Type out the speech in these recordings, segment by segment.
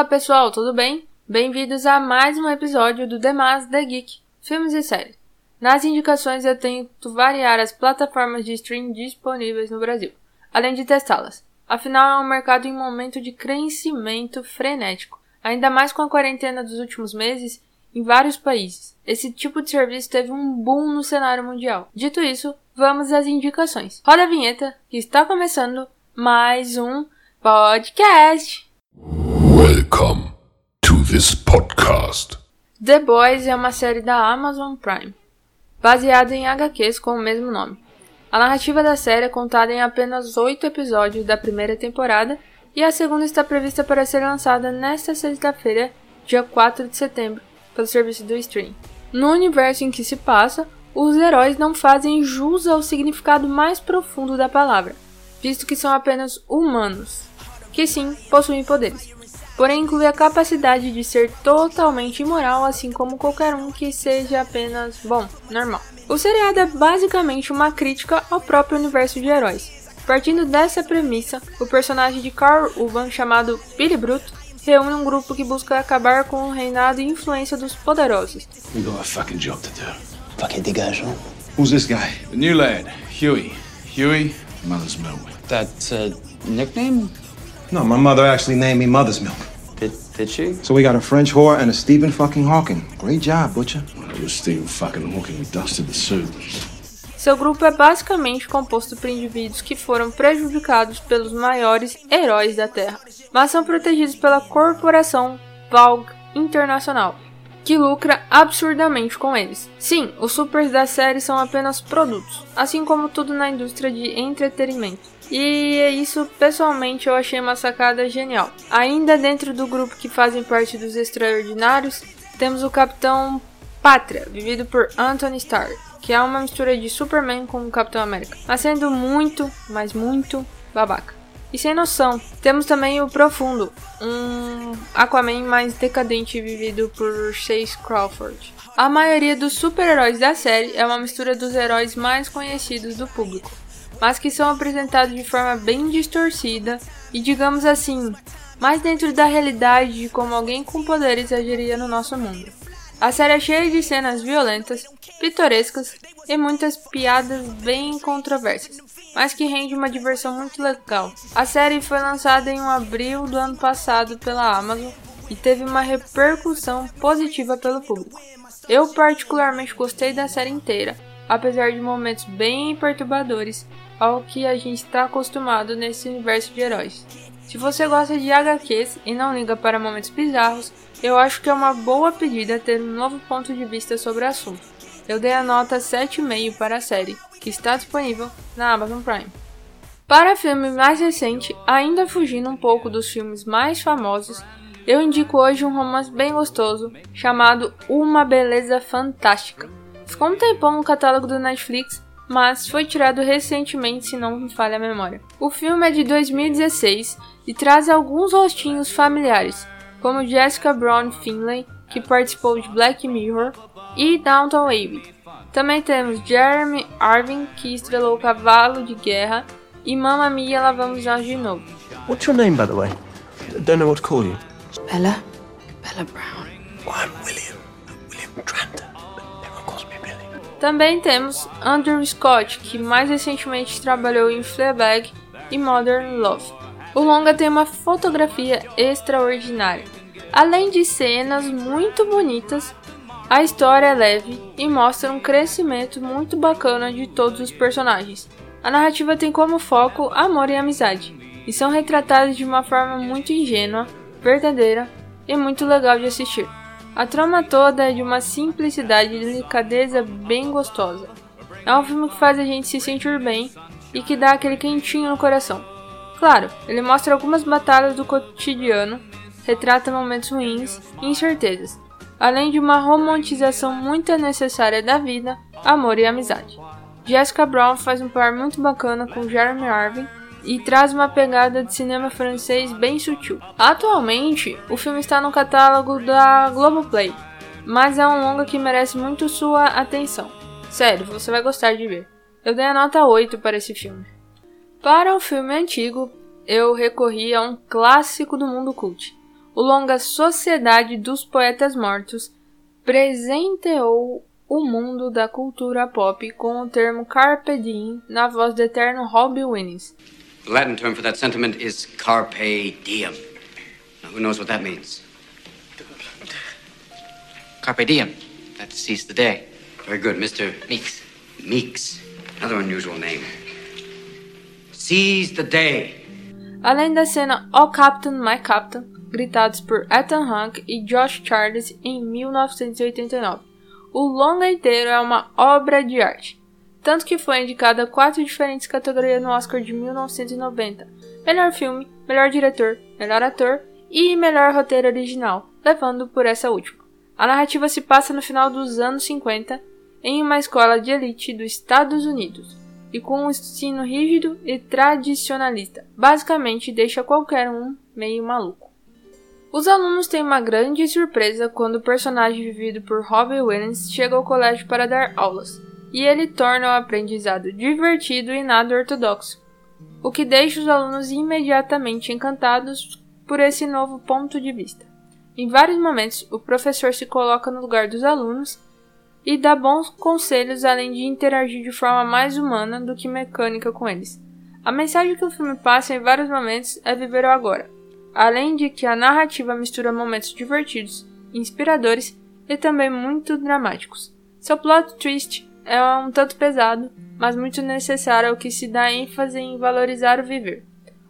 Olá pessoal, tudo bem? Bem-vindos a mais um episódio do Demas The Geek, filmes e séries. Nas indicações eu tento variar as plataformas de streaming disponíveis no Brasil, além de testá-las. Afinal, é um mercado em momento de crescimento frenético, ainda mais com a quarentena dos últimos meses em vários países. Esse tipo de serviço teve um boom no cenário mundial. Dito isso, vamos às indicações. Roda a vinheta, que está começando mais um podcast. Welcome to this podcast. The Boys é uma série da Amazon Prime, baseada em HQs com o mesmo nome. A narrativa da série é contada em apenas oito episódios da primeira temporada e a segunda está prevista para ser lançada nesta sexta-feira, dia 4 de setembro, pelo serviço do stream. No universo em que se passa, os heróis não fazem jus ao significado mais profundo da palavra, visto que são apenas humanos, que sim possuem poderes. Porém, inclui a capacidade de ser totalmente imoral, assim como qualquer um que seja apenas, bom, normal. O seriado é basicamente uma crítica ao próprio universo de heróis. Partindo dessa premissa, o personagem de Carl Urban, chamado Billy Bruto, reúne um grupo que busca acabar com o reinado e influência dos poderosos. We got a fucking job to do. Fucking dégagement. Who's this guy? The new lad, Huey. Huey, mother's milk. That's a nickname? No, my mother actually named me Mother's Milk. Did, she? So we got a French whore and a Stephen fucking Hawking. Great job, Butcher. Well, it was Stephen fucking Hawking who dusted the suit. Seu grupo é basicamente composto por indivíduos que foram prejudicados pelos maiores heróis da Terra, mas são protegidos pela corporação Valg Internacional, que lucra absurdamente com eles. Sim, os supers da série são apenas produtos, assim como tudo na indústria de entretenimento. E é isso, pessoalmente, eu achei uma sacada genial. Ainda dentro do grupo que fazem parte dos extraordinários, temos o Capitão Pátria, vivido por Anthony Starr, que é uma mistura de Superman com o Capitão América, mas sendo muito, mas muito babaca. E sem noção, temos também o Profundo, um Aquaman mais decadente vivido por Chase Crawford. A maioria dos super-heróis da série é uma mistura dos heróis mais conhecidos do público, mas que são apresentados de forma bem distorcida e, digamos assim, mais dentro da realidade de como alguém com poderes agiria no nosso mundo. A série é cheia de cenas violentas, pitorescas e muitas piadas bem controversas, mas que rende uma diversão muito legal. A série foi lançada em um abril do ano passado pela Amazon e teve uma repercussão positiva pelo público. Eu particularmente gostei da série inteira, apesar de momentos bem perturbadores ao que a gente está acostumado nesse universo de heróis. Se você gosta de HQs e não liga para momentos bizarros, eu acho que é uma boa pedida ter um novo ponto de vista sobre o assunto. Eu dei a nota 7,5 para a série, que está disponível na Amazon Prime. Para filme mais recente, ainda fugindo um pouco dos filmes mais famosos, eu indico hoje um romance bem gostoso chamado Uma Beleza Fantástica. Ficou um tempão no catálogo do Netflix, mas foi tirado recentemente, se não me falha a memória. O filme é de 2016 e traz alguns rostinhos familiares, como Jessica Brown Finlay, que participou de Black Mirror, e Downton Abbey. Também temos Jeremy Irving, que estrelou Cavalo de Guerra, e Mamma Mia, lá vamos nós de novo. What's your name, by the way? I don't know what to call you. Bella? Bella Brown. Well, I'm William. Também temos Andrew Scott, que mais recentemente trabalhou em Fleabag e Modern Love. O longa tem uma fotografia extraordinária. Além de cenas muito bonitas, a história é leve e mostra um crescimento muito bacana de todos os personagens. A narrativa tem como foco amor e amizade, e são retratados de uma forma muito ingênua, verdadeira e muito legal de assistir. A trama toda é de uma simplicidade e delicadeza bem gostosa. É um filme que faz a gente se sentir bem e que dá aquele quentinho no coração. Claro, ele mostra algumas batalhas do cotidiano, retrata momentos ruins e incertezas, além de uma romantização muito necessária da vida, amor e amizade. Jessica Brown faz um par muito bacana com Jeremy Irving e traz uma pegada de cinema francês bem sutil. Atualmente, o filme está no catálogo da Globoplay, mas é um longa que merece muito sua atenção. Sério, você vai gostar de ver. Eu dei a nota 8 para esse filme. Para o filme antigo, eu recorri a um clássico do mundo cult, o longa Sociedade dos Poetas Mortos presenteou o mundo da cultura pop com o termo Carpe Diem na voz do eterno Robbie Williams. The Latin term for that sentiment is carpe diem. Now, who knows what that means? Carpe diem. That's seize the day. Very good, Mr. Meeks. Meeks. Another unusual name. Seize the day. Além da cena Oh Captain, My Captain, gritados por Ethan Hawke e Josh Charles em 1989. O longa inteiro é uma obra de arte, tanto que foi indicada a quatro diferentes categorias no Oscar de 1990: melhor filme, melhor diretor, melhor ator e melhor roteiro original, levando por essa última. A narrativa se passa no final dos anos 50 em uma escola de elite dos Estados Unidos e com um ensino rígido e tradicionalista, basicamente deixa qualquer um meio maluco. Os alunos têm uma grande surpresa quando o personagem vivido por Robbie Williams chega ao colégio para dar aulas, e ele torna o aprendizado divertido e nada ortodoxo, o que deixa os alunos imediatamente encantados por esse novo ponto de vista. Em vários momentos, o professor se coloca no lugar dos alunos e dá bons conselhos além de interagir de forma mais humana do que mecânica com eles. A mensagem que o filme passa em vários momentos é viver o agora, além de que a narrativa mistura momentos divertidos, inspiradores e também muito dramáticos. Seu plot twist é um tanto pesado, mas muito necessário ao que se dá ênfase em valorizar o viver.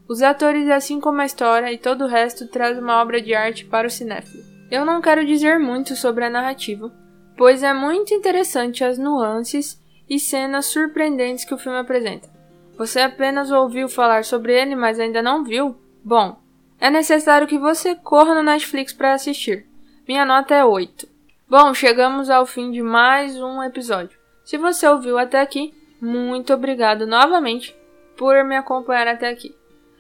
Os atores, assim como a história e todo o resto, traz uma obra de arte para o cinéfilo. Eu não quero dizer muito sobre a narrativa, pois é muito interessante as nuances e cenas surpreendentes que o filme apresenta. Você apenas ouviu falar sobre ele, mas ainda não viu? Bom, é necessário que você corra no Netflix para assistir. Minha nota é 8. Bom, chegamos ao fim de mais um episódio. Se você ouviu até aqui, muito obrigado novamente por me acompanhar até aqui.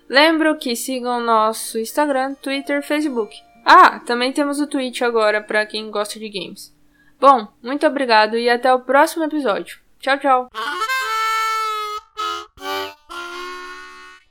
Lembro que sigam nosso Instagram, Twitter, Facebook. Ah, também temos o Twitch agora para quem gosta de games. Bom, muito obrigado e até o próximo episódio. Tchau, tchau!